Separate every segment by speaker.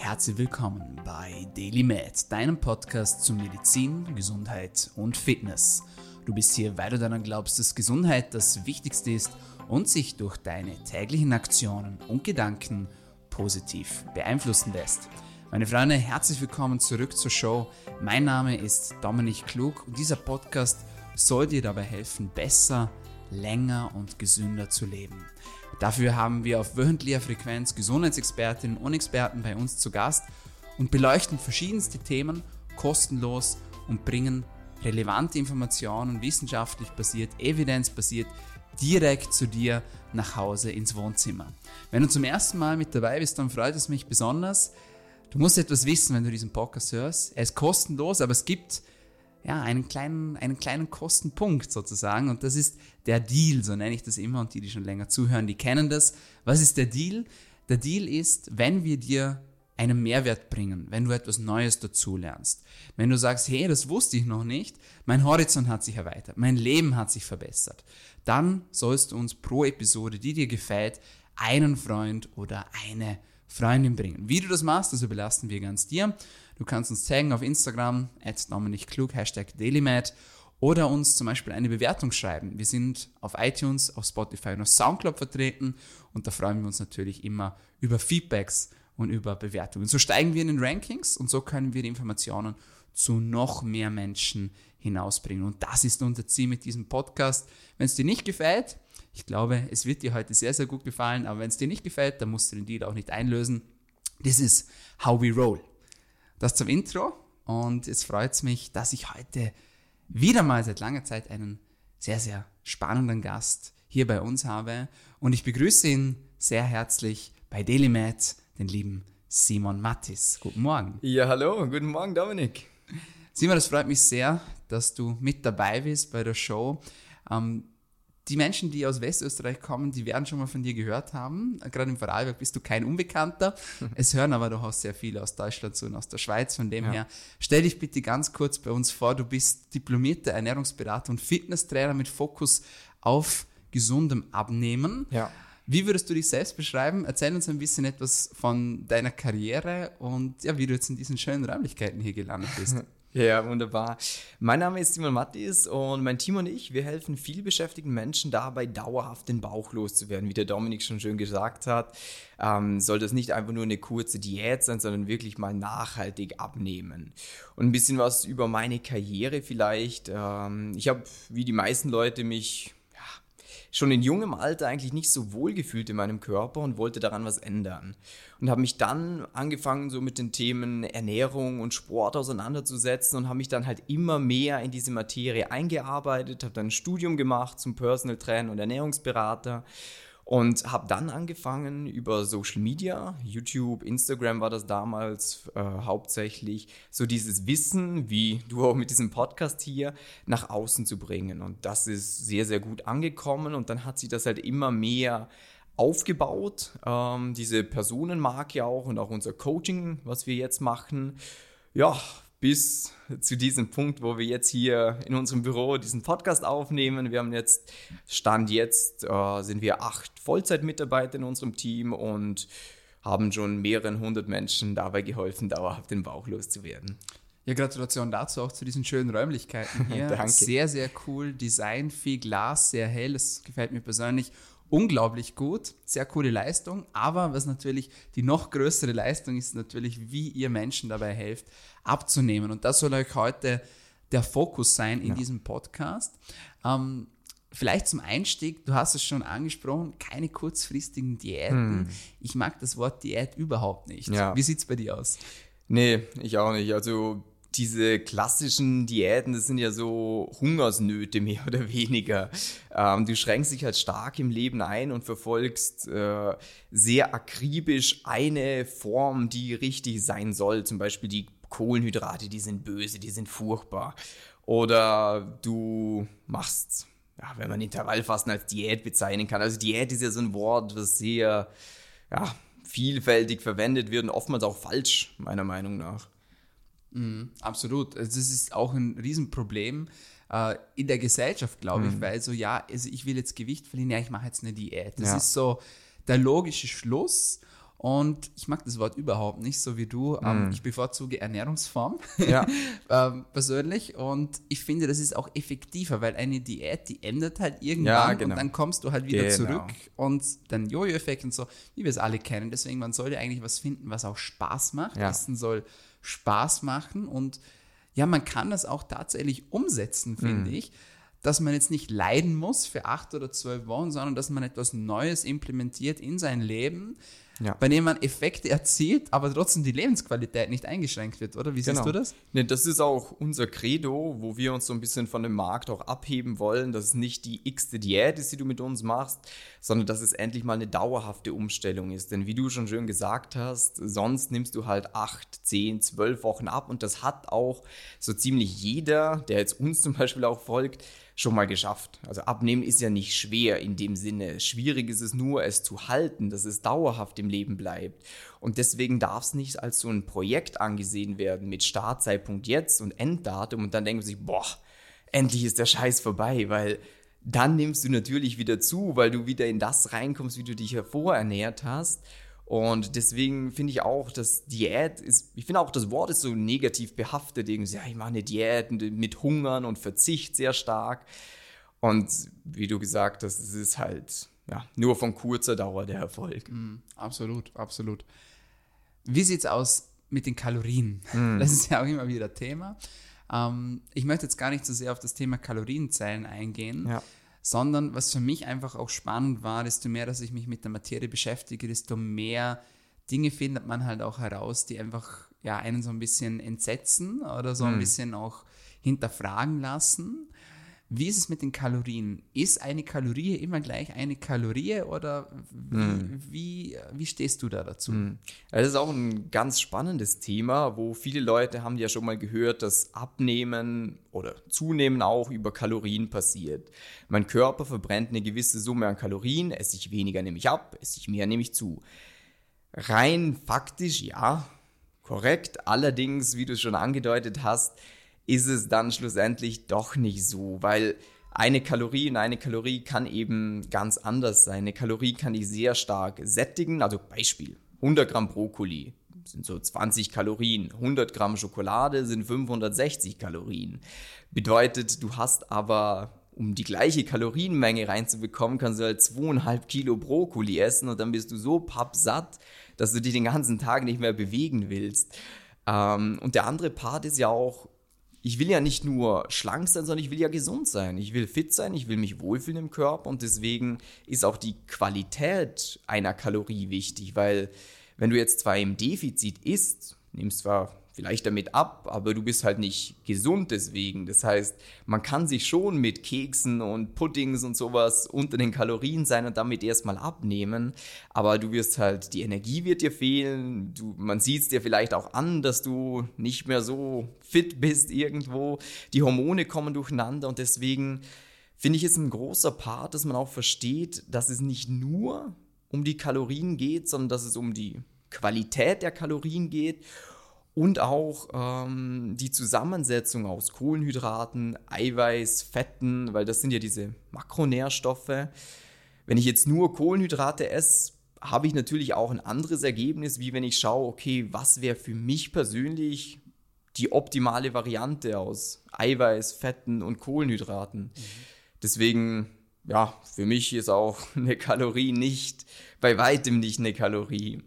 Speaker 1: Herzlich willkommen bei Daily Med, deinem Podcast zu Medizin, Gesundheit und Fitness. Du bist hier, weil du daran glaubst, dass Gesundheit das Wichtigste ist und sich durch deine täglichen Aktionen und Gedanken positiv beeinflussen lässt. Meine Freunde, herzlich willkommen zurück zur Show. Mein Name ist Dominik Klug und dieser Podcast soll dir dabei helfen, besser, länger und gesünder zu leben. Dafür haben wir auf wöchentlicher Frequenz Gesundheitsexpertinnen und Experten bei uns zu Gast und beleuchten verschiedenste Themen kostenlos und bringen relevante Informationen, wissenschaftlich basiert, evidenzbasiert, direkt zu dir nach Hause ins Wohnzimmer. Wenn du zum ersten Mal mit dabei bist, dann freut es mich besonders. Du musst etwas wissen, wenn du diesen Podcast hörst. Er ist kostenlos, aber es gibt ja, einen kleinen, einen kleinen Kostenpunkt sozusagen und das ist der Deal, so nenne ich das immer und die, die schon länger zuhören, die kennen das. Was ist der Deal? Der Deal ist, wenn wir dir einen Mehrwert bringen, wenn du etwas Neues dazulernst, wenn du sagst, hey, das wusste ich noch nicht, mein Horizont hat sich erweitert, mein Leben hat sich verbessert, dann sollst du uns pro Episode, die dir gefällt, einen Freund oder eine Freundin bringen. Wie du das machst, das überlassen wir ganz dir. Du kannst uns taggen auf Instagram, at Klug, Hashtag DailyMed oder uns zum Beispiel eine Bewertung schreiben. Wir sind auf iTunes, auf Spotify und auf Soundcloud vertreten und da freuen wir uns natürlich immer über Feedbacks und über Bewertungen. So steigen wir in den Rankings und so können wir die Informationen zu noch mehr Menschen hinausbringen. Und das ist unser Ziel mit diesem Podcast. Wenn es dir nicht gefällt, ich glaube, es wird dir heute sehr, sehr gut gefallen, aber wenn es dir nicht gefällt, dann musst du den Deal auch nicht einlösen. This is how we roll. Das zum Intro und jetzt freut es mich, dass ich heute wieder mal seit langer Zeit einen sehr, sehr spannenden Gast hier bei uns habe und ich begrüße ihn sehr herzlich bei DailyMed, den lieben Simon Mattis. Guten Morgen.
Speaker 2: Ja, hallo, guten Morgen Dominik.
Speaker 1: Simon, es freut mich sehr, dass du mit dabei bist bei der Show. Ähm, die Menschen, die aus Westösterreich kommen, die werden schon mal von dir gehört haben. Gerade im Vorarlberg bist du kein Unbekannter. Es hören aber du hast sehr viele aus Deutschland zu und aus der Schweiz. Von dem ja. her, stell dich bitte ganz kurz bei uns vor. Du bist diplomierter Ernährungsberater und Fitnesstrainer mit Fokus auf gesundem Abnehmen. Ja. Wie würdest du dich selbst beschreiben? Erzähl uns ein bisschen etwas von deiner Karriere und ja, wie du jetzt in diesen schönen Räumlichkeiten hier gelandet bist.
Speaker 2: Ja, wunderbar. Mein Name ist Simon Mattis und mein Team und ich, wir helfen vielbeschäftigten Menschen dabei, dauerhaft den Bauch loszuwerden. Wie der Dominik schon schön gesagt hat, ähm, soll das nicht einfach nur eine kurze Diät sein, sondern wirklich mal nachhaltig abnehmen. Und ein bisschen was über meine Karriere vielleicht. Ähm, ich habe, wie die meisten Leute, mich schon in jungem Alter eigentlich nicht so wohl gefühlt in meinem Körper und wollte daran was ändern. Und habe mich dann angefangen, so mit den Themen Ernährung und Sport auseinanderzusetzen und habe mich dann halt immer mehr in diese Materie eingearbeitet, habe dann ein Studium gemacht zum Personal Trainer und Ernährungsberater und habe dann angefangen über Social Media, YouTube, Instagram war das damals äh, hauptsächlich, so dieses Wissen, wie du auch mit diesem Podcast hier, nach außen zu bringen. Und das ist sehr, sehr gut angekommen und dann hat sich das halt immer mehr aufgebaut, ähm, diese Personenmarke auch und auch unser Coaching, was wir jetzt machen. Ja, bis zu diesem Punkt, wo wir jetzt hier in unserem Büro diesen Podcast aufnehmen. Wir haben jetzt, Stand jetzt, äh, sind wir acht Vollzeitmitarbeiter in unserem Team und haben schon mehreren hundert Menschen dabei geholfen, dauerhaft den Bauch loszuwerden.
Speaker 1: Ja, Gratulation dazu auch zu diesen schönen Räumlichkeiten hier. Danke. Sehr, sehr cool. Design, viel Glas, sehr hell. Das gefällt mir persönlich unglaublich gut, sehr coole Leistung, aber was natürlich die noch größere Leistung ist, natürlich, wie ihr Menschen dabei helft, abzunehmen. Und das soll euch heute der Fokus sein in ja. diesem Podcast. Ähm, vielleicht zum Einstieg, du hast es schon angesprochen, keine kurzfristigen Diäten. Hm. Ich mag das Wort Diät überhaupt nicht. Ja. Wie sieht es bei dir aus?
Speaker 2: Nee, ich auch nicht. Also diese klassischen Diäten, das sind ja so Hungersnöte mehr oder weniger. Ähm, du schränkst dich halt stark im Leben ein und verfolgst äh, sehr akribisch eine Form, die richtig sein soll. Zum Beispiel die Kohlenhydrate, die sind böse, die sind furchtbar. Oder du machst, ja, wenn man Intervallfasten als Diät bezeichnen kann. Also Diät ist ja so ein Wort, das sehr ja, vielfältig verwendet wird und oftmals auch falsch, meiner Meinung nach.
Speaker 1: Mhm, absolut. Also das ist auch ein Riesenproblem äh, in der Gesellschaft, glaube mhm. ich, weil so, ja, also ich will jetzt Gewicht verlieren, ja, ich mache jetzt eine Diät. Das ja. ist so der logische Schluss. Und ich mag das Wort überhaupt nicht, so wie du. Ähm, ich bevorzuge Ernährungsform
Speaker 2: Ja.
Speaker 1: ähm, persönlich. Und ich finde, das ist auch effektiver, weil eine Diät, die endet halt irgendwann
Speaker 2: Ja, genau.
Speaker 1: und dann kommst du halt wieder
Speaker 2: Genau.
Speaker 1: zurück und dann Jojo-Effekt und so, wie wir es alle kennen. Deswegen, man sollte eigentlich was finden, was auch Spaß macht.
Speaker 2: Ja.
Speaker 1: Essen soll Spaß machen und ja, man kann das auch tatsächlich umsetzen, finde ich, dass man jetzt nicht leiden muss für acht oder zwölf Wochen, sondern dass man etwas Neues implementiert in sein Leben,
Speaker 2: Ja.
Speaker 1: bei dem man Effekte erzielt, aber trotzdem die Lebensqualität nicht eingeschränkt wird, oder? Wie siehst
Speaker 2: Genau.
Speaker 1: du das?
Speaker 2: Ne, das ist auch unser Credo, wo wir uns so ein bisschen von dem Markt auch abheben wollen, dass es nicht die x-te Diät ist, die du mit uns machst, sondern dass es endlich mal eine dauerhafte Umstellung ist. Denn wie du schon schön gesagt hast, sonst nimmst du halt acht, zehn, zwölf Wochen ab und das hat auch so ziemlich jeder, der jetzt uns zum Beispiel auch folgt, schon mal geschafft. Also abnehmen ist ja nicht schwer in dem Sinne. Schwierig ist es nur, es zu halten, dass es dauerhaft im Leben bleibt. Und deswegen darf es nicht als so ein Projekt angesehen werden mit Startzeitpunkt jetzt und Enddatum und dann denken sich, boah, endlich ist der Scheiß vorbei, weil dann nimmst du natürlich wieder zu, weil du wieder in das reinkommst, wie du dich hervor ernährt hast. Und deswegen finde ich auch, dass Diät ist, ich finde auch, das Wort ist so negativ behaftet. Irgendwie, ja, ich mache eine Diät mit Hungern und Verzicht sehr stark. Und wie du gesagt hast, es ist halt ja, nur von kurzer Dauer der Erfolg.
Speaker 1: Absolut, absolut. Wie sieht's aus mit den Kalorien?
Speaker 2: Hm.
Speaker 1: Das ist ja auch immer wieder Thema. Ähm, ich möchte jetzt gar nicht so sehr auf das Thema Kalorienzellen eingehen,
Speaker 2: Ja.
Speaker 1: Sondern was für mich einfach auch spannend war, desto mehr, dass ich mich mit der Materie beschäftige, desto mehr Dinge findet man halt auch heraus, die einfach ja einen so ein bisschen entsetzen oder so
Speaker 2: Hm.
Speaker 1: ein bisschen auch hinterfragen lassen. Wie ist es mit den Kalorien? Ist eine Kalorie immer gleich eine Kalorie oder wie,
Speaker 2: Hm.
Speaker 1: wie, wie stehst du da dazu?
Speaker 2: Das ist auch ein ganz spannendes Thema, wo viele Leute haben ja schon mal gehört, dass Abnehmen oder Zunehmen auch über Kalorien passiert. Mein Körper verbrennt eine gewisse Summe an Kalorien, esse ich weniger nehme ich ab, esse ich mehr nehme ich zu. Rein faktisch ja, korrekt. Allerdings, wie du es schon angedeutet hast, ist es dann schlussendlich doch nicht so, weil eine Kalorie und eine Kalorie kann eben ganz anders sein. Eine Kalorie kann dich sehr stark sättigen. Also Beispiel, 100 Gramm Brokkoli sind so 20 Kalorien, 100 Gramm Schokolade sind 560 Kalorien. Bedeutet, du hast aber um die gleiche Kalorienmenge reinzubekommen, kannst du halt zweieinhalb Kilo Brokkoli essen und dann bist du so pappsatt, dass du dich den ganzen Tag nicht mehr bewegen willst. Ähm, und der andere Part ist ja auch, ich will ja nicht nur schlank sein, sondern ich will ja gesund sein. Ich will fit sein, ich will mich wohlfühlen im Körper und deswegen ist auch die Qualität einer Kalorie wichtig, weil wenn du jetzt zwar im Defizit isst, nimmst zwar vielleicht damit ab, aber du bist halt nicht gesund deswegen. Das heißt, man kann sich schon mit Keksen und Puddings und sowas unter den Kalorien sein und damit erstmal abnehmen, aber du wirst halt, die Energie wird dir fehlen, du, man sieht es dir vielleicht auch an, dass du nicht mehr so fit bist irgendwo, die Hormone kommen durcheinander und deswegen finde ich es ein großer Part, dass man auch versteht, dass es nicht nur um die Kalorien geht, sondern dass es um die Qualität der Kalorien geht und auch ähm, die Zusammensetzung aus Kohlenhydraten, Eiweiß, Fetten, weil das sind ja diese Makronährstoffe. Wenn ich jetzt nur Kohlenhydrate esse, habe ich natürlich auch ein anderes Ergebnis, wie wenn ich schaue, okay, was wäre für mich persönlich die optimale Variante aus Eiweiß, Fetten und Kohlenhydraten. Deswegen, ja, für mich ist auch eine Kalorie nicht, bei weitem nicht eine Kalorie.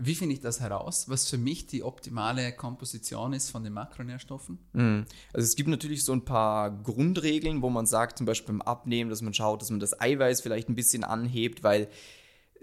Speaker 1: Wie finde ich das heraus, was für mich die optimale Komposition ist von den Makronährstoffen?
Speaker 2: Mhm. Also es gibt natürlich so ein paar Grundregeln, wo man sagt, zum Beispiel beim Abnehmen, dass man schaut, dass man das Eiweiß vielleicht ein bisschen anhebt, weil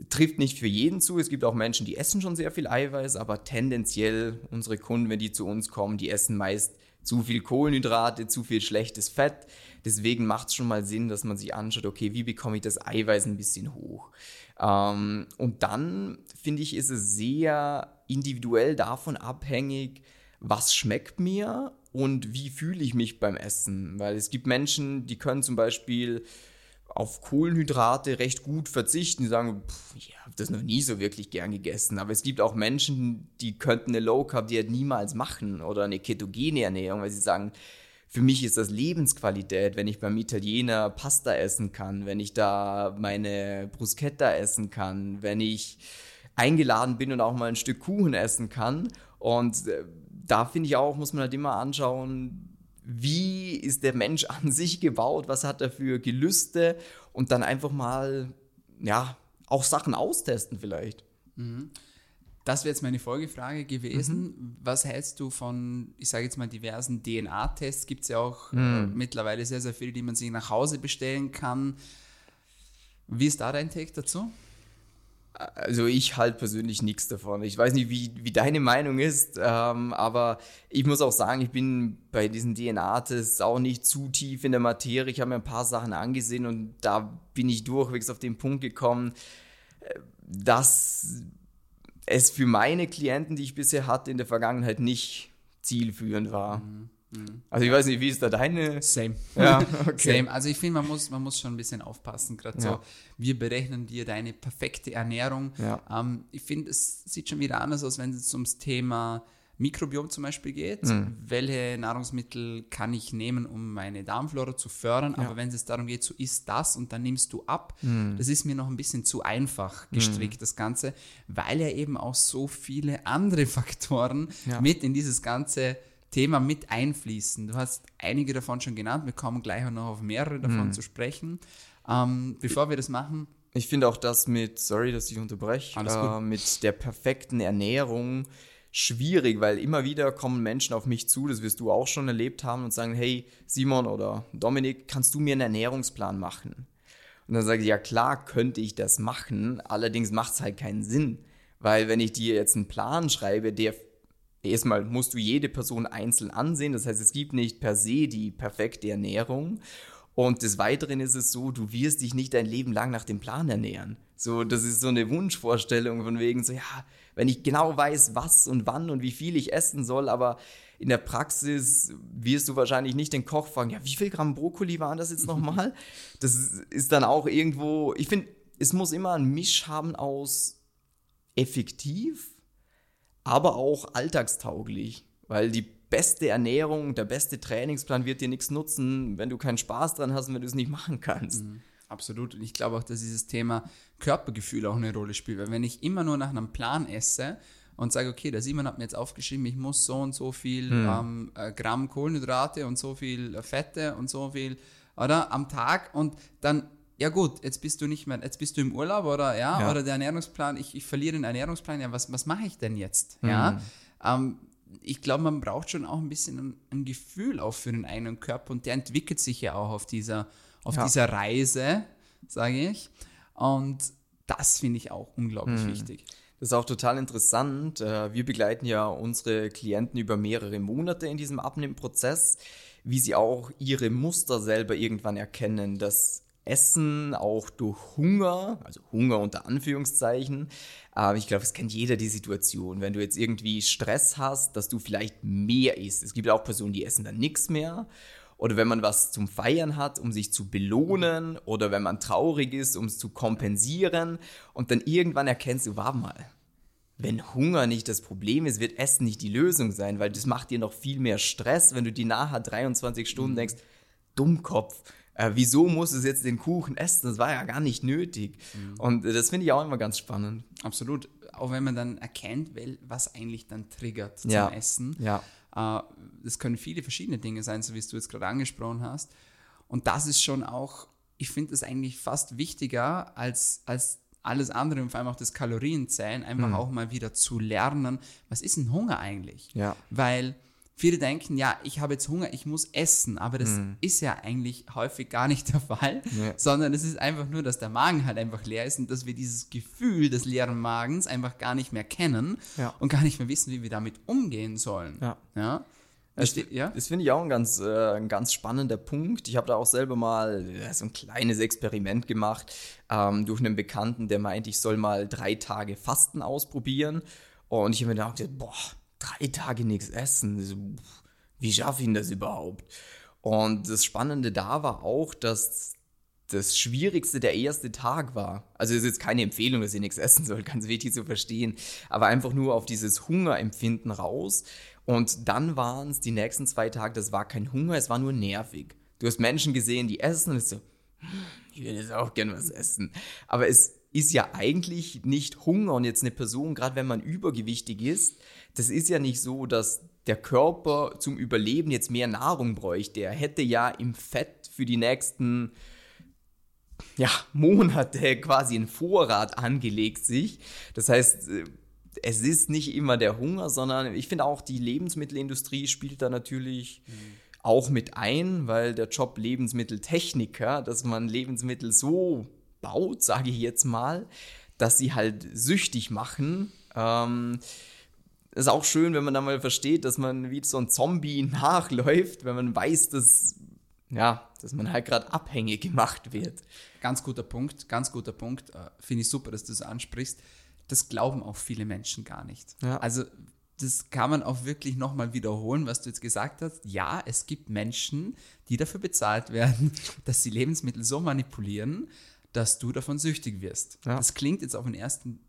Speaker 2: trifft nicht für jeden zu. Es gibt auch Menschen, die essen schon sehr viel Eiweiß, aber tendenziell unsere Kunden, wenn die zu uns kommen, die essen meist zu viel Kohlenhydrate, zu viel schlechtes Fett. Deswegen macht es schon mal Sinn, dass man sich anschaut, okay, wie bekomme ich das Eiweiß ein bisschen hoch? Ähm, und dann finde ich, ist es sehr individuell davon abhängig, was schmeckt mir und wie fühle ich mich beim Essen. Weil es gibt Menschen, die können zum Beispiel auf Kohlenhydrate recht gut verzichten. Die sagen, pff, ich habe das noch nie so wirklich gern gegessen. Aber es gibt auch Menschen, die könnten eine Low Carb Diät niemals machen oder eine ketogene Ernährung, weil sie sagen, für mich ist das Lebensqualität, wenn ich beim Italiener Pasta essen kann, wenn ich da meine Bruschetta essen kann, wenn ich eingeladen bin und auch mal ein Stück Kuchen essen kann. Und äh, da finde ich auch, muss man halt immer anschauen, wie ist der Mensch an sich gebaut, was hat er für Gelüste und dann einfach mal, ja, auch Sachen austesten vielleicht.
Speaker 1: Mhm. Das wäre jetzt meine Folgefrage gewesen. Mhm. Was hältst du von, ich sage jetzt mal, diversen DNA-Tests? Gibt es ja auch äh, mhm. äh, mittlerweile sehr, sehr viele, die man sich nach Hause bestellen kann. Wie ist da dein Take dazu?
Speaker 2: Also ich halte persönlich nichts davon. Ich weiß nicht, wie, wie deine Meinung ist, ähm, aber ich muss auch sagen, ich bin bei diesen DNA-Tests auch nicht zu tief in der Materie. Ich habe mir ein paar Sachen angesehen und da bin ich durchwegs auf den Punkt gekommen, äh, dass es für meine Klienten, die ich bisher hatte, in der Vergangenheit nicht zielführend war. Mhm. Mhm. Also ich weiß nicht, wie ist da deine?
Speaker 1: Same. Ja, okay. Same. Also ich finde, man muss, man muss schon ein bisschen aufpassen. Gerade ja. so, wir berechnen dir deine perfekte Ernährung. Ja. Ähm, ich finde, es sieht schon wieder anders aus, wenn es ums Thema Mikrobiom zum Beispiel geht. Mhm. Welche Nahrungsmittel kann ich nehmen, um meine Darmflora zu fördern? Ja. Aber wenn es darum geht, so isst das und dann nimmst du ab, mhm. das ist mir noch ein bisschen zu einfach gestrickt, mhm. das Ganze, weil ja eben auch so viele andere Faktoren ja. mit in dieses ganze Thema mit einfließen. Du hast einige davon schon genannt, wir kommen gleich auch noch auf mehrere davon mhm. zu sprechen. Ähm, bevor wir das machen.
Speaker 2: Ich finde auch das mit, sorry, dass ich unterbreche, äh, mit der perfekten Ernährung schwierig, weil immer wieder kommen Menschen auf mich zu, das wirst du auch schon erlebt haben, und sagen, hey Simon oder Dominik, kannst du mir einen Ernährungsplan machen? Und dann sage ich, ja klar, könnte ich das machen, allerdings macht es halt keinen Sinn, weil wenn ich dir jetzt einen Plan schreibe, der Erstmal musst du jede Person einzeln ansehen. Das heißt, es gibt nicht per se die perfekte Ernährung. Und des Weiteren ist es so, du wirst dich nicht dein Leben lang nach dem Plan ernähren. So, das ist so eine Wunschvorstellung von wegen so, ja, wenn ich genau weiß, was und wann und wie viel ich essen soll, aber in der Praxis wirst du wahrscheinlich nicht den Koch fragen, ja, wie viel Gramm Brokkoli waren das jetzt nochmal? das ist dann auch irgendwo, ich finde, es muss immer ein Misch haben aus effektiv, aber auch alltagstauglich, weil die beste Ernährung, der beste Trainingsplan wird dir nichts nutzen, wenn du keinen Spaß dran hast und wenn du es nicht machen kannst. Mhm,
Speaker 1: absolut. Und ich glaube auch, dass dieses Thema Körpergefühl auch eine Rolle spielt, weil wenn ich immer nur nach einem Plan esse und sage, okay, der Simon hat mir jetzt aufgeschrieben, ich muss so und so viel mhm. ähm, äh, Gramm Kohlenhydrate und so viel Fette und so viel oder am Tag und dann ja gut, jetzt bist du nicht mehr, jetzt bist du im Urlaub oder ja, ja. oder der Ernährungsplan, ich, ich verliere den Ernährungsplan, ja, was, was mache ich denn jetzt? Mhm. Ja. Ähm, ich glaube, man braucht schon auch ein bisschen ein, ein, Gefühl auch für den eigenen Körper und der entwickelt sich ja auch auf dieser, auf ja. dieser Reise, sage ich. Und das finde ich auch unglaublich mhm. wichtig.
Speaker 2: Das ist auch total interessant. Äh, wir begleiten ja unsere Klienten über mehrere Monate in diesem Abnehmprozess, wie sie auch ihre Muster selber irgendwann erkennen, dass Essen auch durch Hunger, also Hunger unter Anführungszeichen. Aber ich glaube, es kennt jeder die Situation, wenn du jetzt irgendwie Stress hast, dass du vielleicht mehr isst. Es gibt auch Personen, die essen dann nichts mehr. Oder wenn man was zum Feiern hat, um sich zu belohnen. Oder wenn man traurig ist, um es zu kompensieren. Und dann irgendwann erkennst du, warte mal, wenn Hunger nicht das Problem ist, wird Essen nicht die Lösung sein, weil das macht dir noch viel mehr Stress, wenn du die nachher 23 Stunden mhm. denkst, Dummkopf, äh, wieso muss es jetzt den Kuchen essen? Das war ja gar nicht nötig. Mhm. Und das finde ich auch immer ganz spannend.
Speaker 1: Absolut. Auch wenn man dann erkennt, was eigentlich dann triggert zum ja. Essen. Ja. Äh, das können viele verschiedene Dinge sein, so wie es du jetzt gerade angesprochen hast. Und das ist schon auch, ich finde das eigentlich fast wichtiger als, als alles andere und vor allem auch das Kalorienzählen, einfach mhm. auch mal wieder zu lernen, was ist ein Hunger eigentlich? Ja. Weil Viele denken, ja, ich habe jetzt Hunger, ich muss essen, aber das mhm. ist ja eigentlich häufig gar nicht der Fall, ja. sondern es ist einfach nur, dass der Magen halt einfach leer ist und dass wir dieses Gefühl des leeren Magens einfach gar nicht mehr kennen ja. und gar nicht mehr wissen, wie wir damit umgehen sollen. Ja. ja?
Speaker 2: Das, ja? das finde ich auch ein ganz, äh, ein ganz spannender Punkt. Ich habe da auch selber mal äh, so ein kleines Experiment gemacht ähm, durch einen Bekannten, der meint, ich soll mal drei Tage Fasten ausprobieren. Und ich habe mir gedacht, boah, drei Tage nichts essen. Wie schaffe ich das überhaupt? Und das Spannende da war auch, dass das Schwierigste der erste Tag war. Also es ist jetzt keine Empfehlung, dass ihr nichts essen sollt, ganz wichtig zu verstehen, aber einfach nur auf dieses Hungerempfinden raus. Und dann waren es die nächsten zwei Tage, das war kein Hunger, es war nur nervig. Du hast Menschen gesehen, die essen und so, hm, ich würde jetzt auch gerne was essen. Aber es ist ja eigentlich nicht Hunger und jetzt eine Person, gerade wenn man übergewichtig ist, das ist ja nicht so, dass der Körper zum Überleben jetzt mehr Nahrung bräuchte. Er hätte ja im Fett für die nächsten ja, Monate quasi einen Vorrat angelegt sich. Das heißt, äh, es ist nicht immer der Hunger, sondern ich finde auch die Lebensmittelindustrie spielt da natürlich mhm. auch mit ein, weil der Job Lebensmitteltechniker, dass man Lebensmittel so baut, sage ich jetzt mal, dass sie halt süchtig machen. Ähm, ist auch schön, wenn man dann mal versteht, dass man wie so ein Zombie nachläuft, wenn man weiß, dass, ja, dass man halt gerade abhängig gemacht wird.
Speaker 1: Ganz guter Punkt, ganz guter Punkt. Äh, Finde ich super, dass du das ansprichst. Das glauben auch viele Menschen gar nicht. Ja. Also das kann man auch wirklich nochmal wiederholen, was du jetzt gesagt hast. Ja, es gibt Menschen, die dafür bezahlt werden, dass sie Lebensmittel so manipulieren, dass du davon süchtig wirst. Ja. Das klingt jetzt auf den ersten,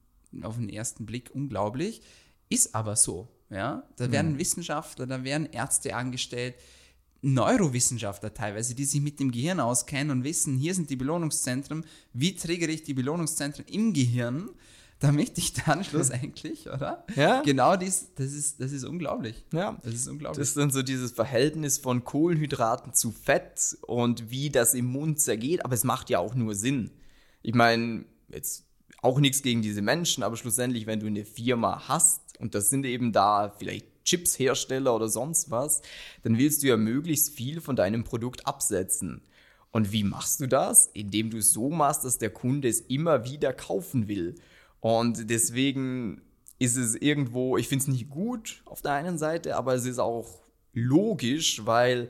Speaker 1: auf den ersten Blick unglaublich. Ist aber so. Ja? Da werden mhm. Wissenschaftler, da werden Ärzte angestellt, Neurowissenschaftler teilweise, die sich mit dem Gehirn auskennen und wissen, hier sind die Belohnungszentren, wie triggere ich die Belohnungszentren im Gehirn, damit ich dann schlussendlich, oder? Ja. Genau dies, das ist, das ist unglaublich.
Speaker 2: Ja. Das ist unglaublich. Das ist dann so dieses Verhältnis von Kohlenhydraten zu Fett und wie das im Mund zergeht, aber es macht ja auch nur Sinn. Ich meine, jetzt auch nichts gegen diese Menschen, aber schlussendlich, wenn du eine Firma hast, und das sind eben da vielleicht Chipshersteller oder sonst was, dann willst du ja möglichst viel von deinem Produkt absetzen. Und wie machst du das? Indem du es so machst, dass der Kunde es immer wieder kaufen will. Und deswegen ist es irgendwo, ich finde es nicht gut auf der einen Seite, aber es ist auch logisch, weil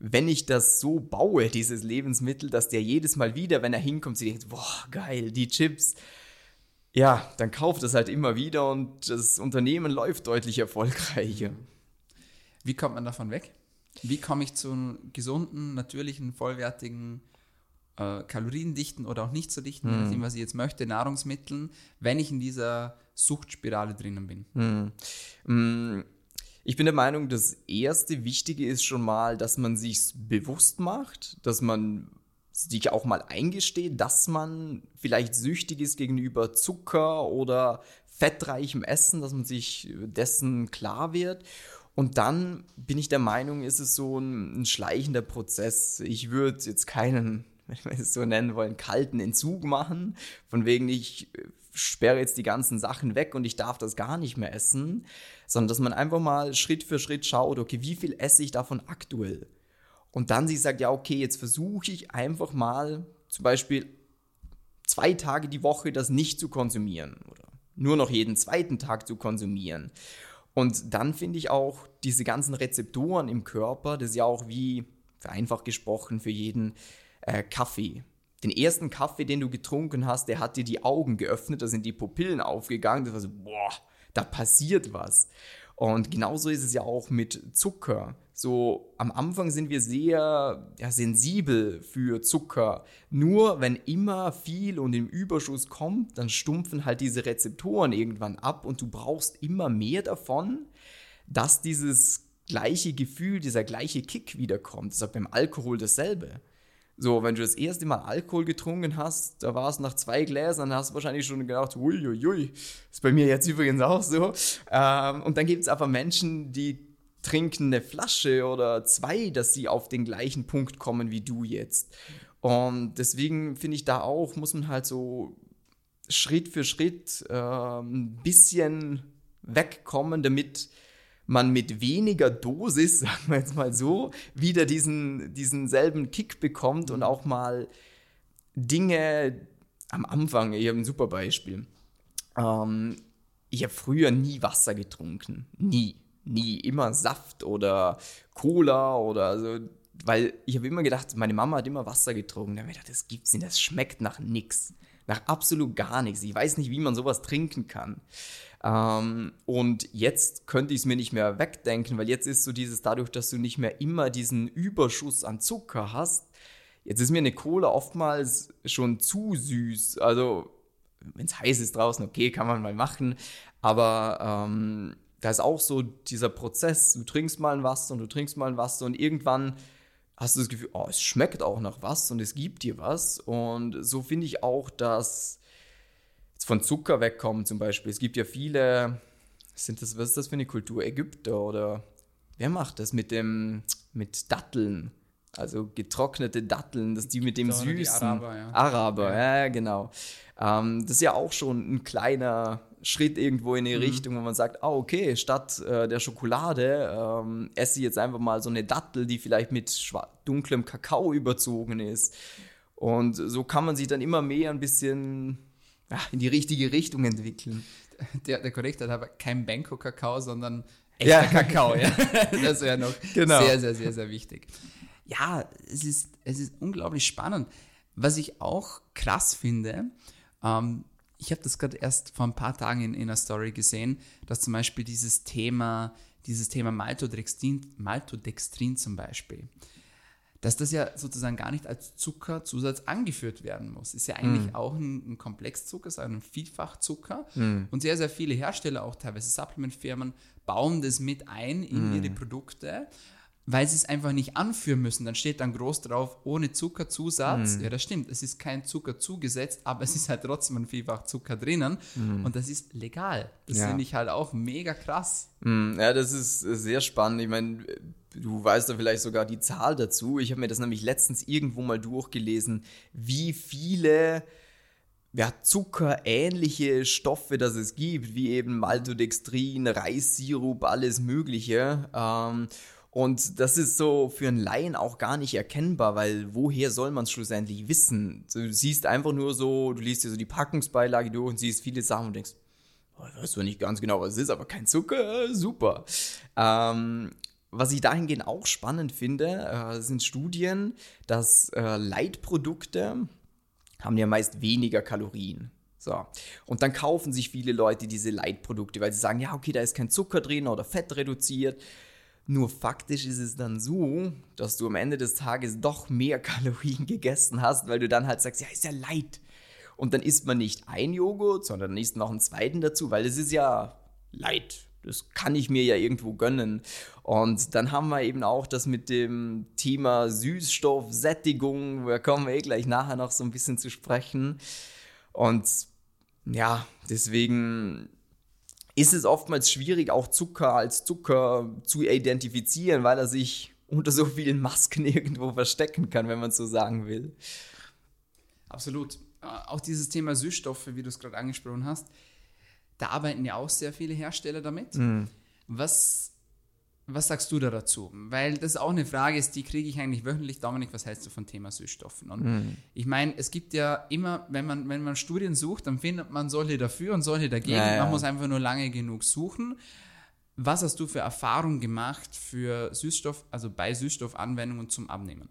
Speaker 2: wenn ich das so baue, dieses Lebensmittel, dass der jedes Mal wieder, wenn er hinkommt, sich denkt, boah, geil, die Chips, ja, dann kauft es halt immer wieder und das Unternehmen läuft deutlich erfolgreicher.
Speaker 1: Wie kommt man davon weg? Wie komme ich zu einem gesunden, natürlichen, vollwertigen, äh, kaloriendichten oder auch nicht so dichten, hm. nachdem, was ich jetzt möchte, Nahrungsmitteln, wenn ich in dieser Suchtspirale drinnen bin?
Speaker 2: Hm. Ich bin der Meinung, das erste Wichtige ist schon mal, dass man sich bewusst macht, dass man sich auch mal eingesteht, dass man vielleicht süchtig ist gegenüber Zucker oder fettreichem Essen, dass man sich dessen klar wird. Und dann bin ich der Meinung, ist es so ein, ein schleichender Prozess. Ich würde jetzt keinen, wenn wir es so nennen wollen, kalten Entzug machen, von wegen ich sperre jetzt die ganzen Sachen weg und ich darf das gar nicht mehr essen, sondern dass man einfach mal Schritt für Schritt schaut, okay, wie viel esse ich davon aktuell? und dann sie sagt, ja, okay, jetzt versuche ich einfach mal zum Beispiel zwei Tage die Woche das nicht zu konsumieren oder nur noch jeden zweiten Tag zu konsumieren. Und dann finde ich auch diese ganzen Rezeptoren im Körper, das ist ja auch wie, vereinfacht gesprochen, für jeden äh, Kaffee. Den ersten Kaffee, den du getrunken hast, der hat dir die Augen geöffnet, da sind die Pupillen aufgegangen, das war so, boah, da passiert was. Und genauso ist es ja auch mit Zucker. So am Anfang sind wir sehr ja, sensibel für Zucker. Nur wenn immer viel und im Überschuss kommt, dann stumpfen halt diese Rezeptoren irgendwann ab und du brauchst immer mehr davon, dass dieses gleiche Gefühl, dieser gleiche Kick wiederkommt. Das ist auch beim Alkohol dasselbe. So, wenn du das erste Mal Alkohol getrunken hast, da war es nach zwei Gläsern, hast du wahrscheinlich schon gedacht, uiuiui, ist bei mir jetzt übrigens auch so. Ähm, und dann gibt es einfach Menschen, die trinken eine Flasche oder zwei, dass sie auf den gleichen Punkt kommen wie du jetzt. Und deswegen finde ich da auch, muss man halt so Schritt für Schritt äh, ein bisschen wegkommen, damit man mit weniger Dosis, sagen wir jetzt mal so, wieder diesen, diesen selben Kick bekommt und auch mal Dinge am Anfang, ich habe ein super Beispiel. Ähm, ich habe früher nie Wasser getrunken. Nie. Nie. Immer Saft oder Cola oder so. Weil ich habe immer gedacht, meine Mama hat immer Wasser getrunken. Da habe ich gedacht, das gibt's nicht, das schmeckt nach nichts. Nach absolut gar nichts. Ich weiß nicht, wie man sowas trinken kann. Ähm, und jetzt könnte ich es mir nicht mehr wegdenken, weil jetzt ist so dieses, dadurch, dass du nicht mehr immer diesen Überschuss an Zucker hast, jetzt ist mir eine Cola oftmals schon zu süß. Also, wenn es heiß ist draußen, okay, kann man mal machen. Aber ähm, da ist auch so dieser Prozess, du trinkst mal ein Wasser und du trinkst mal ein Wasser und irgendwann hast du das Gefühl, oh, es schmeckt auch nach was und es gibt dir was. Und so finde ich auch, dass von Zucker wegkommen zum Beispiel. Es gibt ja viele, sind das, was ist das für eine Kultur? Ägypter oder wer macht das mit dem, mit Datteln? Also getrocknete Datteln, dass die mit dem
Speaker 1: die
Speaker 2: Süßen.
Speaker 1: Araber, ja.
Speaker 2: Araber, ja, genau. Ähm, das ist ja auch schon ein kleiner Schritt irgendwo in
Speaker 1: Mhm.
Speaker 2: die Richtung, wo man sagt, ah, okay, statt äh, der Schokolade ähm, esse ich jetzt einfach mal so eine Dattel, die vielleicht mit dunklem Kakao überzogen ist. Und so kann man sich dann immer mehr ein bisschen ja, in die richtige Richtung entwickeln.
Speaker 1: Der, der Korrektor hat aber kein Bangkok-Kakao, sondern echter
Speaker 2: Ja.
Speaker 1: Kakao. Ja. Das wäre noch
Speaker 2: Genau.
Speaker 1: sehr, sehr, sehr, sehr wichtig. Ja, es ist, es ist unglaublich spannend. Was ich auch krass finde, ähm, ich habe das gerade erst vor ein paar Tagen in, in einer Story gesehen, dass zum Beispiel dieses Thema, dieses Thema Maltodextrin, Maltodextrin zum Beispiel, dass das ja sozusagen gar nicht als Zuckerzusatz angeführt werden muss. Ist ja eigentlich auch ein, ein Komplexzucker, ist ein Vielfachzucker. Und sehr, sehr viele Hersteller, auch teilweise Supplementfirmen, bauen das mit ein in ihre Produkte, weil sie es einfach nicht anführen müssen. Dann steht dann groß drauf, ohne Zuckerzusatz. Ja, das stimmt. Es ist kein Zucker zugesetzt, aber es ist halt trotzdem ein Vielfachzucker drinnen. Und das ist legal. Das
Speaker 2: Ja.
Speaker 1: finde ich halt auch mega krass.
Speaker 2: Mm, Ja, das ist sehr spannend. Ich meine, du weißt da vielleicht sogar die Zahl dazu. Ich habe mir das nämlich letztens irgendwo mal durchgelesen, wie viele ja, zuckerähnliche Stoffe das es gibt, wie eben Maltodextrin, Reissirup, alles Mögliche. Ähm, und das ist so für einen Laien auch gar nicht erkennbar, weil woher soll man es schlussendlich wissen? Du siehst einfach nur so, du liest dir so die Packungsbeilage durch und siehst viele Sachen und denkst, Oh, Ich weiß nicht ganz genau, was es ist, aber kein Zucker, super. Ähm, was ich dahingehend auch spannend finde, äh, sind Studien, dass äh, Leitprodukte haben ja meist weniger Kalorien. So. Und dann kaufen sich viele Leute diese Leitprodukte, weil sie sagen, ja, okay, da ist kein Zucker drin oder Fett reduziert. Nur faktisch ist es dann so, dass du am Ende des Tages doch mehr Kalorien gegessen hast, weil du dann halt sagst, ja, ist ja Light. Und dann isst man nicht ein Joghurt, sondern dann isst noch einen zweiten dazu, weil es ist ja Light. Das kann ich mir ja irgendwo gönnen. Und dann haben wir eben auch das mit dem Thema Süßstoff, Sättigung, da kommen wir eh gleich nachher noch so ein bisschen zu sprechen. Und ja, deswegen ist es oftmals schwierig, auch Zucker als Zucker zu identifizieren, weil er sich unter so vielen Masken irgendwo verstecken kann, wenn man so sagen will.
Speaker 1: Absolut. Äh, Auch dieses Thema Süßstoffe, wie du es gerade angesprochen hast, da arbeiten ja auch sehr viele Hersteller damit. Was, was sagst du da dazu? Weil das auch eine Frage ist, die kriege ich eigentlich wöchentlich. Dominik, was hältst du von Thema Süßstoffen? Und ich meine, es gibt ja immer, wenn man, wenn man Studien sucht, dann findet man solche dafür und solche dagegen.
Speaker 2: Ja, ja.
Speaker 1: Man muss einfach nur lange genug suchen. Was hast du für Erfahrungen gemacht für Süßstoff, also bei Süßstoffanwendungen zum Abnehmen?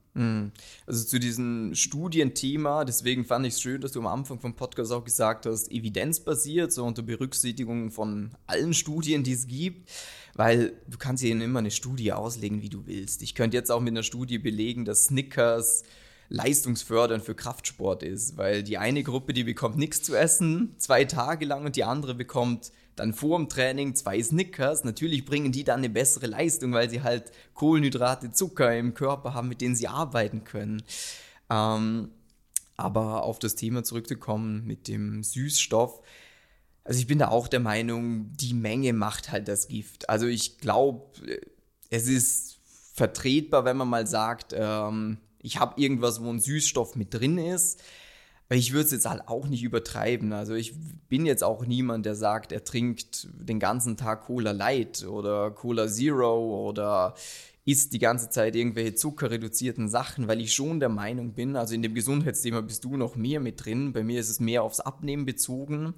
Speaker 2: Also zu diesem Studienthema, deswegen fand ich es schön, dass du am Anfang vom Podcast auch gesagt hast, evidenzbasiert, so unter Berücksichtigung von allen Studien, die es gibt, weil du kannst ja immer eine Studie auslegen, wie du willst. Ich könnte jetzt auch mit einer Studie belegen, dass Snickers leistungsfördernd für Kraftsport ist, weil die eine Gruppe, die bekommt nichts zu essen, zwei Tage lang und die andere bekommt dann vor dem Training zwei Snickers. Natürlich bringen die dann eine bessere Leistung, weil sie halt Kohlenhydrate, Zucker im Körper haben, mit denen sie arbeiten können. Ähm, aber auf das Thema zurückzukommen mit dem Süßstoff. Also ich bin da auch der Meinung, die Menge macht halt das Gift. Also ich glaube, es ist vertretbar, wenn man mal sagt, ähm, ich habe irgendwas, wo ein Süßstoff mit drin ist. Ich würde es jetzt halt auch nicht übertreiben. Also ich bin jetzt auch niemand, der sagt, er trinkt den ganzen Tag Cola Light oder Cola Zero oder isst die ganze Zeit irgendwelche zuckerreduzierten Sachen, weil ich schon der Meinung bin, also in dem Gesundheitsthema bist du noch mehr mit drin. Bei mir ist es mehr aufs Abnehmen bezogen.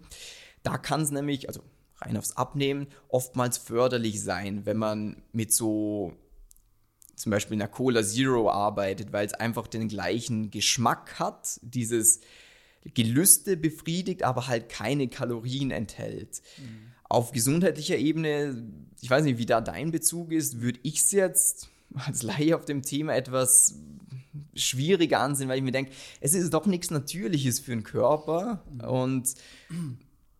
Speaker 2: Da kann es nämlich, also rein aufs Abnehmen, oftmals förderlich sein, wenn man mit so zum Beispiel einer Cola Zero arbeitet, weil es einfach den gleichen Geschmack hat, dieses Gelüste befriedigt, aber halt keine Kalorien enthält. Auf gesundheitlicher Ebene, ich weiß nicht, wie da dein Bezug ist, würde ich es jetzt als Laie auf dem Thema etwas schwieriger ansehen, weil ich mir denke, es ist doch nichts Natürliches für den Körper und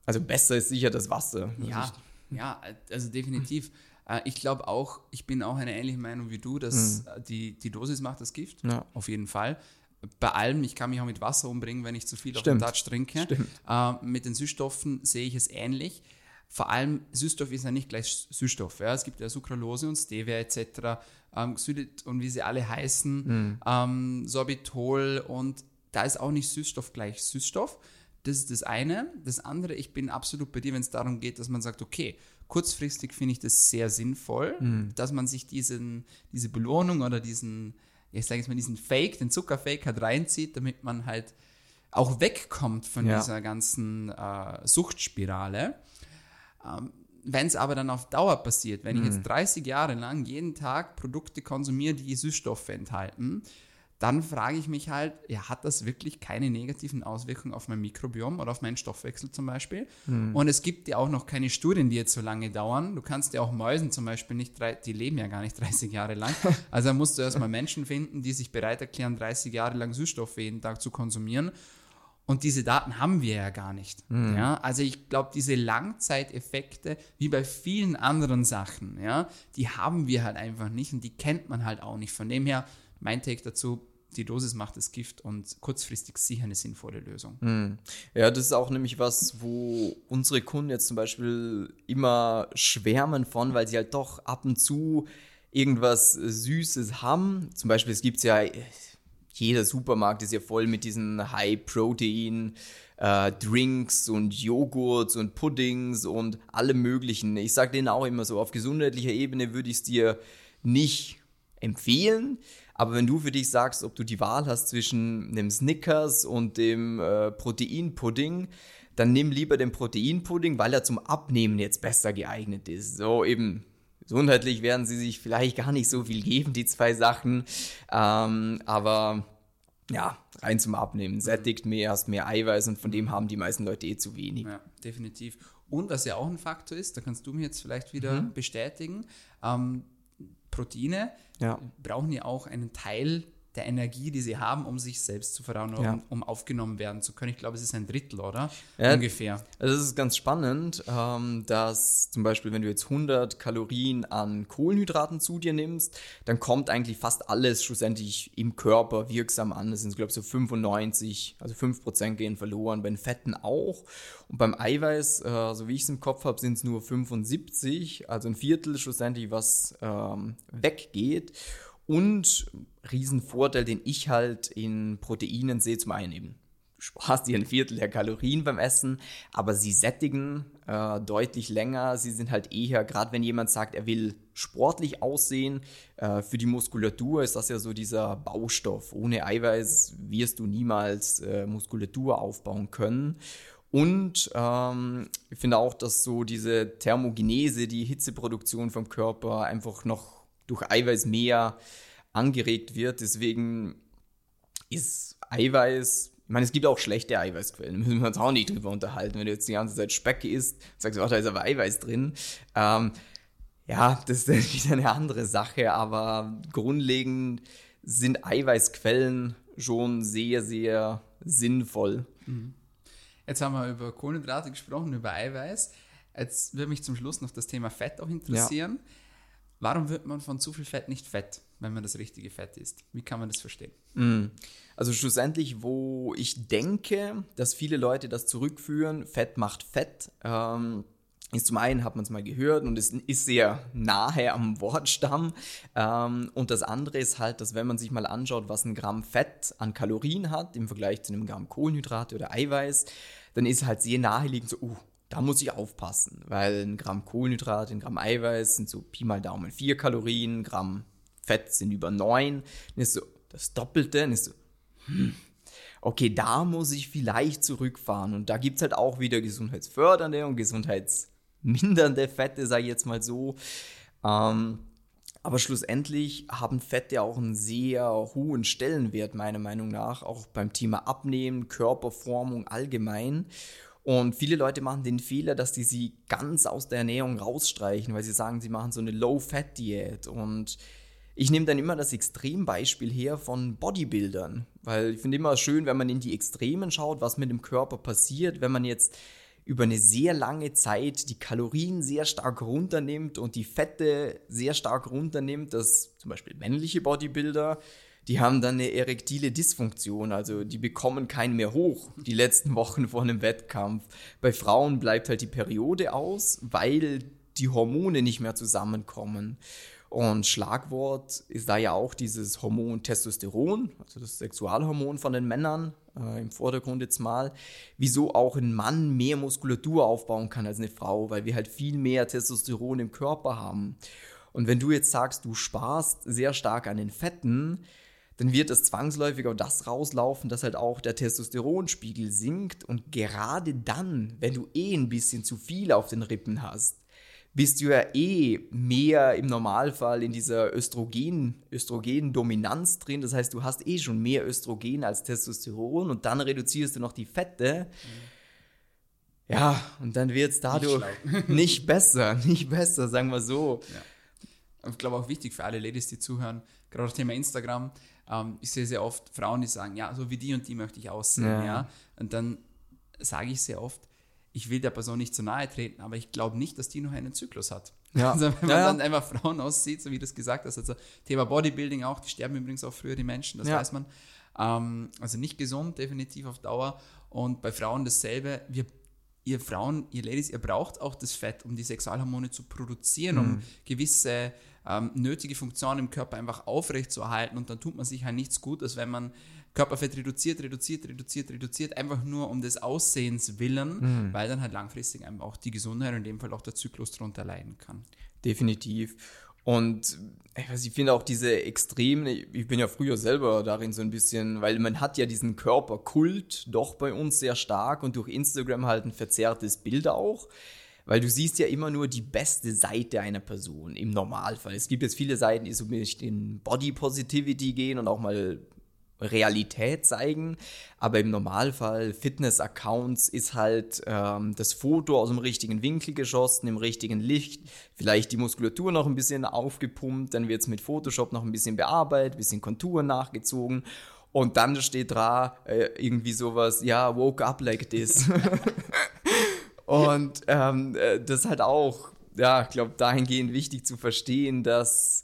Speaker 2: also besser ist sicher das Wasser.
Speaker 1: Ja, ja, also definitiv. Äh, Ich glaube auch, ich bin auch einer ähnlichen Meinung wie du, dass äh, die, die Dosis macht das Gift.
Speaker 2: Ja.
Speaker 1: Auf jeden Fall. bei allem, ich kann mich auch mit Wasser umbringen, wenn ich zu viel
Speaker 2: Stimmt.
Speaker 1: auf dem Touch trinke. Äh, mit den Süßstoffen sehe ich es ähnlich. Vor allem Süßstoff ist ja nicht gleich Süßstoff. Ja? Es gibt ja Sucralose und Stevia etc. Ähm, Xylit und wie sie alle heißen, ähm, Sorbitol und da ist auch nicht Süßstoff gleich Süßstoff. Das ist das eine. Das andere, ich bin absolut bei dir, wenn es darum geht, dass man sagt, okay, kurzfristig finde ich das sehr sinnvoll, dass man sich diesen, diese Belohnung oder diesen, ich sage jetzt mal, diesen Fake, den Zuckerfake halt reinzieht, damit man halt auch wegkommt von
Speaker 2: Ja.
Speaker 1: dieser ganzen äh, Suchtspirale. Ähm, wenn es aber dann auf Dauer passiert, wenn ich
Speaker 2: Mhm.
Speaker 1: jetzt 30 Jahre lang jeden Tag Produkte konsumiere, die Süßstoffe enthalten, dann frage ich mich halt, ja, hat das wirklich keine negativen Auswirkungen auf mein Mikrobiom oder auf meinen Stoffwechsel zum Beispiel?
Speaker 2: Mhm.
Speaker 1: Und es gibt ja auch noch keine Studien, die jetzt so lange dauern. Du kannst ja auch Mäusen zum Beispiel nicht, die leben ja gar nicht 30 Jahre lang. Also da musst du erstmal Menschen finden, die sich bereit erklären, 30 Jahre lang Süßstoffe jeden Tag zu konsumieren. Und diese Daten haben wir ja gar nicht. Ja, also ich glaube, diese Langzeiteffekte, wie bei vielen anderen Sachen, ja, die haben wir halt einfach nicht und die kennt man halt auch nicht. Von dem her, mein Take dazu, die Dosis macht das Gift und kurzfristig sicher eine sinnvolle Lösung.
Speaker 2: Ja, das ist auch nämlich was, wo unsere Kunden jetzt zum Beispiel immer schwärmen von, weil sie halt doch ab und zu irgendwas Süßes haben. Zum Beispiel, es gibt ja, jeder Supermarkt ist ja voll mit diesen High-Protein äh, Drinks und Joghurts und Puddings und allem möglichen. Ich sage denen auch immer so, auf gesundheitlicher Ebene würde ich es dir nicht empfehlen. Aber wenn du für dich sagst, ob du die Wahl hast zwischen einem Snickers und dem äh, Proteinpudding, dann nimm lieber den Proteinpudding, weil er zum Abnehmen jetzt besser geeignet ist. So eben gesundheitlich werden sie sich vielleicht gar nicht so viel geben, die zwei Sachen. Ähm, aber ja, rein zum Abnehmen. Sättigt mehr, hast mehr Eiweiß und von dem haben die meisten Leute eh zu wenig.
Speaker 1: Ja, definitiv. Und was ja auch ein Faktor ist, da kannst du mir jetzt vielleicht wieder bestätigen, ähm, Proteine
Speaker 2: Ja.
Speaker 1: brauchen ja auch einen Teil der Energie, die sie haben, um sich selbst zu verdauen, um,
Speaker 2: Ja.
Speaker 1: um aufgenommen werden zu können. Ich glaube, es ist ein Drittel, oder?
Speaker 2: Ja.
Speaker 1: Ungefähr.
Speaker 2: Also es ist ganz spannend, ähm, dass zum Beispiel, wenn du jetzt 100 Kalorien an Kohlenhydraten zu dir nimmst, dann kommt eigentlich fast alles schlussendlich im Körper wirksam an. Das sind, glaube ich, so 95, also 5% gehen verloren, bei den Fetten auch. Und beim Eiweiß, äh, so wie ich es im Kopf habe, sind es nur 75, also ein Viertel schlussendlich, was ähm, weggeht. Und Riesenvorteil, den ich halt in Proteinen sehe, zum einen eben du sparst dir ein Viertel der Kalorien beim Essen, aber sie sättigen äh, deutlich länger. Sie sind halt eher, gerade wenn jemand sagt, er will sportlich aussehen, äh, für die Muskulatur ist das ja so dieser Baustoff. Ohne Eiweiß wirst du niemals äh, Muskulatur aufbauen können. Und ähm, ich finde auch, dass so diese Thermogenese, die Hitzeproduktion vom Körper einfach noch durch Eiweiß mehr angeregt wird. Deswegen ist Eiweiß, ich meine, es gibt auch schlechte Eiweißquellen, müssen wir uns auch nicht drüber unterhalten. Wenn du jetzt die ganze Zeit Speck isst, sagst du, oh, da ist aber Eiweiß drin. Ähm, ja, das ist wieder eine andere Sache, aber grundlegend sind Eiweißquellen schon sehr, sehr sinnvoll.
Speaker 1: Jetzt haben wir über Kohlenhydrate gesprochen, über Eiweiß. Jetzt würde mich zum Schluss noch das Thema Fett auch interessieren. Warum wird man von zu viel Fett nicht fett, wenn man das richtige Fett isst? Wie kann man das verstehen?
Speaker 2: Also schlussendlich, wo ich denke, dass viele Leute das zurückführen, Fett macht Fett, ähm, ist zum einen, hat man es mal gehört und es ist sehr nahe am Wortstamm. Ähm, und das andere ist halt, dass wenn man sich mal anschaut, was ein Gramm Fett an Kalorien hat im Vergleich zu einem Gramm Kohlenhydrate oder Eiweiß, dann ist halt sehr naheliegend so, uh, da muss ich aufpassen, weil ein Gramm Kohlenhydrate, ein Gramm Eiweiß sind so Pi mal Daumen 4 Kalorien, ein Gramm Fett sind über 9. Dann ist so das Doppelte, dann ist so, hm, okay, da muss ich vielleicht zurückfahren. Und da gibt es halt auch wieder gesundheitsfördernde und gesundheitsmindernde Fette, sage ich jetzt mal so. Ähm, aber schlussendlich haben Fette auch einen sehr hohen Stellenwert, meiner Meinung nach, auch beim Thema Abnehmen, Körperformung allgemein. Und viele Leute machen den Fehler, dass die sie ganz aus der Ernährung rausstreichen, weil sie sagen, sie machen so eine Low-Fat-Diät. Und ich nehme dann immer das Extrembeispiel her von Bodybuildern, weil ich finde immer schön, wenn man in die Extremen schaut, was mit dem Körper passiert, wenn man jetzt über eine sehr lange Zeit die Kalorien sehr stark runternimmt und die Fette sehr stark runternimmt, dass zum Beispiel männliche Bodybuilder, die haben dann eine erektile Dysfunktion, also die bekommen keinen mehr hoch die letzten Wochen vor einem Wettkampf. Bei Frauen bleibt halt die Periode aus, weil die Hormone nicht mehr zusammenkommen. Und Schlagwort ist da ja auch dieses Hormon Testosteron, also das Sexualhormon von den Männern, äh, im Vordergrund jetzt mal, wieso auch ein Mann mehr Muskulatur aufbauen kann als eine Frau, weil wir halt viel mehr Testosteron im Körper haben. Und wenn du jetzt sagst, du sparst sehr stark an den Fetten, dann wird es zwangsläufig auf das rauslaufen, dass halt auch der Testosteronspiegel sinkt. Und gerade dann, wenn du eh ein bisschen zu viel auf den Rippen hast, bist du ja eh mehr im Normalfall in dieser Östrogen, Östrogen-Dominanz drin. Das heißt, du hast eh schon mehr Östrogen als Testosteron und dann reduzierst du noch die Fette. Mhm. Ja, und dann wird es dadurch nicht, nicht, besser, nicht besser, sagen wir so.
Speaker 1: Ja. Ich glaube auch wichtig für alle Ladies, die zuhören, gerade das Thema Instagram. Ähm, ich sehe sehr oft Frauen, die sagen, ja, so wie die und die möchte ich aussehen. Ja. ja? Und dann sage ich sehr oft, ich will der Person nicht zu nahe treten, aber ich glaube nicht, dass die noch einen Zyklus hat. Ja. Also wenn man ja, dann einfach Frauen aussieht, so wie du es gesagt hast, also Thema Bodybuilding auch, die sterben übrigens auch früher, die Menschen, das weiß man. Ähm, also nicht gesund, definitiv auf Dauer. Und bei Frauen dasselbe, wir ihr Frauen, ihr Ladies, ihr braucht auch das Fett, um die Sexualhormone zu produzieren, mhm. um gewisse ähm, nötige Funktionen im Körper einfach aufrechtzuerhalten. Und dann tut man sich halt nichts Gutes, wenn man Körperfett reduziert, reduziert, reduziert, reduziert, einfach nur um des Aussehens willen, mhm. weil dann halt langfristig einfach auch die Gesundheit und in dem Fall auch der Zyklus darunter leiden kann.
Speaker 2: Definitiv. Und ich finde auch diese extremen, ich bin ja früher selber darin so ein bisschen, weil man hat ja diesen Körperkult doch bei uns sehr stark und durch Instagram halt ein verzerrtes Bild auch. Weil du siehst ja immer nur die beste Seite einer Person im Normalfall. Es gibt jetzt viele Seiten, die so in Body Positivity gehen und auch mal Realität zeigen, aber im Normalfall Fitness-Accounts ist halt ähm, das Foto aus dem richtigen Winkel geschossen, im richtigen Licht, vielleicht die Muskulatur noch ein bisschen aufgepumpt, dann wird es mit Photoshop noch ein bisschen bearbeitet, ein bisschen Konturen nachgezogen und dann steht da äh, irgendwie sowas, ja, woke up like this. und ähm, äh, das halt auch, ja, ich glaube, dahingehend wichtig zu verstehen, dass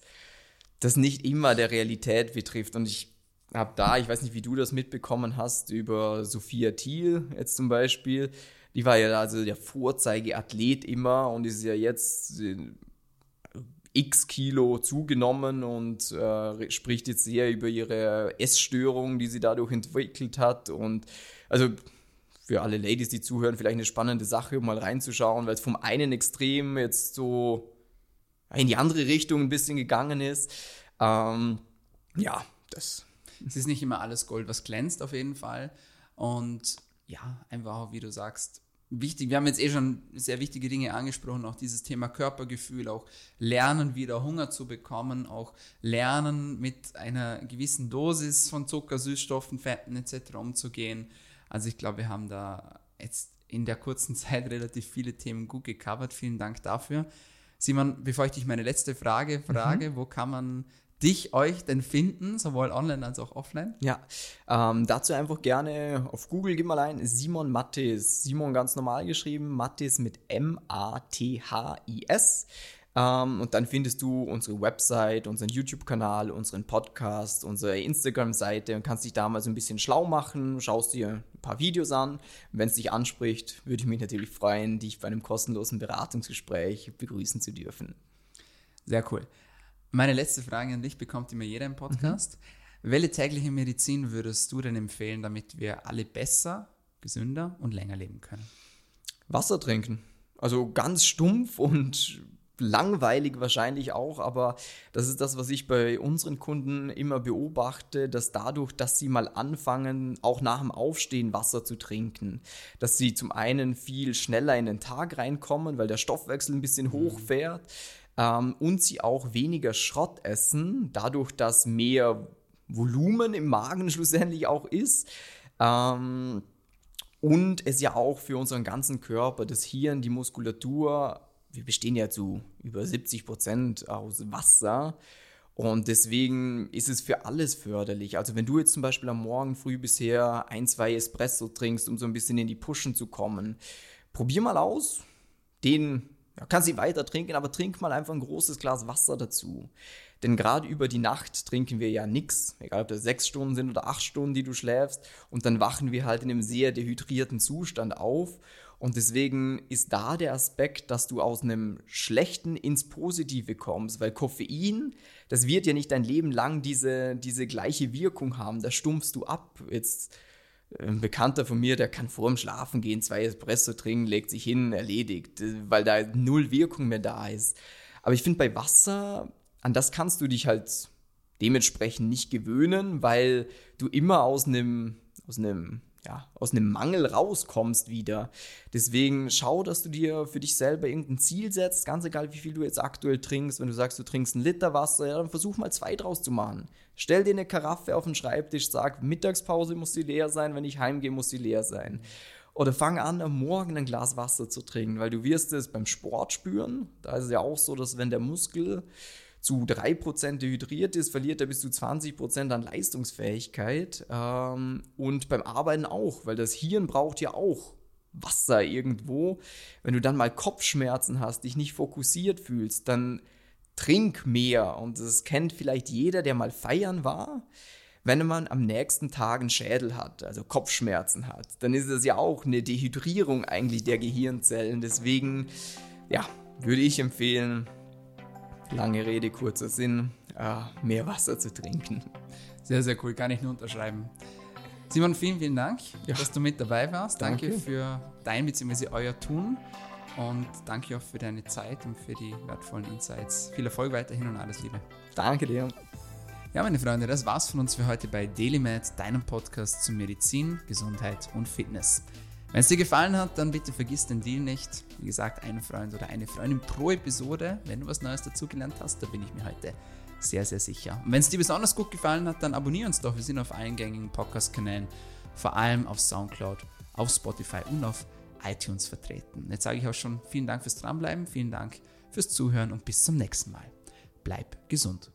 Speaker 2: das nicht immer der Realität betrifft und ich habe da, ich weiß nicht, wie du das mitbekommen hast, über Sophia Thiel jetzt zum Beispiel. Die war ja also der Vorzeigeathlet immer und ist ja jetzt x Kilo zugenommen und äh, spricht jetzt sehr über ihre Essstörung, die sie dadurch entwickelt hat. Und also für alle Ladies, die zuhören, vielleicht eine spannende Sache, um mal reinzuschauen, weil es vom einen Extrem jetzt so in die andere Richtung ein bisschen gegangen ist. Ähm, ja, das
Speaker 1: es ist nicht immer alles Gold, was glänzt, auf jeden Fall. Und ja, einfach wie du sagst, wichtig. Wir haben jetzt eh schon sehr wichtige Dinge angesprochen, auch dieses Thema Körpergefühl, auch lernen, wieder Hunger zu bekommen, auch lernen, mit einer gewissen Dosis von Zucker, Süßstoffen, Fetten etc. umzugehen. Also ich glaube, wir haben da jetzt in der kurzen Zeit relativ viele Themen gut gecovert. Vielen Dank dafür. Simon, bevor ich dich meine letzte Frage frage, mhm. wo kann man dich, euch denn finden, sowohl online als auch offline?
Speaker 2: Ja, ähm, dazu einfach gerne auf Google, gib mal ein, Simon Mattis. Simon ganz normal geschrieben, Mattis mit M-A-T-H-I-S. Ähm, und dann findest du unsere Website, unseren YouTube-Kanal, unseren Podcast, unsere Instagram-Seite und kannst dich da mal so ein bisschen schlau machen, schaust dir ein paar Videos an. Wenn es dich anspricht, würde ich mich natürlich freuen, dich bei einem kostenlosen Beratungsgespräch begrüßen zu dürfen.
Speaker 1: Sehr cool. Meine letzte Frage an dich bekommt immer jeder im Podcast. Mhm. Welche tägliche Medizin würdest du denn empfehlen, damit wir alle besser, gesünder und länger leben können?
Speaker 2: Wasser trinken. Also ganz stumpf und langweilig wahrscheinlich auch, aber das ist das, was ich bei unseren Kunden immer beobachte, dass dadurch, dass sie mal anfangen, auch nach dem Aufstehen Wasser zu trinken, dass sie zum einen viel schneller in den Tag reinkommen, weil der Stoffwechsel ein bisschen mhm. hochfährt ähm, und sie auch weniger Schrott essen, dadurch, dass mehr Volumen im Magen schlussendlich auch ist. Ähm, und es ja auch für unseren ganzen Körper, das Hirn, die Muskulatur, wir bestehen ja zu über 70 Prozent aus Wasser. Und deswegen ist es für alles förderlich. Also wenn du jetzt zum Beispiel am Morgen früh bisher ein, zwei Espresso trinkst, um so ein bisschen in die Pushen zu kommen, probier mal aus, den ja, kannst sie weiter trinken, aber trink mal einfach ein großes Glas Wasser dazu. Denn gerade über die Nacht trinken wir ja nichts, egal ob das sechs Stunden sind oder acht Stunden, die du schläfst. Und dann wachen wir halt in einem sehr dehydrierten Zustand auf. Und deswegen ist da der Aspekt, dass du aus einem Schlechten ins Positive kommst, weil Koffein, das wird ja nicht dein Leben lang diese, diese gleiche Wirkung haben. Da stumpfst du ab. Jetzt ein Bekannter von mir, der kann vor dem Schlafen gehen, zwei Espresso trinken, legt sich hin, erledigt, weil da null Wirkung mehr da ist. Aber ich finde bei Wasser, an das kannst du dich halt dementsprechend nicht gewöhnen, weil du immer aus einem, aus einem ja, aus einem Mangel rauskommst wieder. Deswegen schau, dass du dir für dich selber irgendein Ziel setzt, ganz egal, wie viel du jetzt aktuell trinkst. Wenn du sagst, du trinkst einen Liter Wasser, ja, dann versuch mal zwei draus zu machen. Stell dir eine Karaffe auf den Schreibtisch, sag, Mittagspause muss die leer sein, wenn ich heimgehe, muss die leer sein. Oder fang an, am Morgen ein Glas Wasser zu trinken, weil du wirst es beim Sport spüren. Da ist es ja auch so, dass wenn der Muskel zu 3% dehydriert ist, verliert er bis zu 20% an Leistungsfähigkeit. Ähm, und beim Arbeiten auch, weil das Hirn braucht ja auch Wasser irgendwo. Wenn du dann mal Kopfschmerzen hast, dich nicht fokussiert fühlst, dann trink mehr. Und das kennt vielleicht jeder, der mal feiern war. Wenn man am nächsten Tag einen Schädel hat, also Kopfschmerzen hat, dann ist das ja auch eine Dehydrierung eigentlich der Gehirnzellen. Deswegen, ja, würde ich empfehlen, Lange Rede, kurzer Sinn, äh, mehr Wasser zu trinken.
Speaker 1: Sehr, sehr cool, kann ich nur unterschreiben. Simon, vielen, vielen Dank, ja. dass du mit dabei warst. Danke, danke für dein bzw. euer Tun und danke auch für deine Zeit und für die wertvollen Insights. Viel Erfolg weiterhin und alles Liebe.
Speaker 2: Danke dir.
Speaker 1: Ja, meine Freunde, das war's von uns für heute bei DailyMed, deinem Podcast zu Medizin, Gesundheit und Fitness. Wenn es dir gefallen hat, dann bitte vergiss den Deal nicht. Wie gesagt, ein Freund oder eine Freundin pro Episode. Wenn du was Neues dazugelernt hast, da bin ich mir heute sehr, sehr sicher. Und wenn es dir besonders gut gefallen hat, dann abonniere uns doch. Wir sind auf allen gängigen Podcast-Kanälen, vor allem auf Soundcloud, auf Spotify und auf iTunes vertreten. Jetzt sage ich auch schon vielen Dank fürs Dranbleiben, vielen Dank fürs Zuhören und bis zum nächsten Mal. Bleib gesund.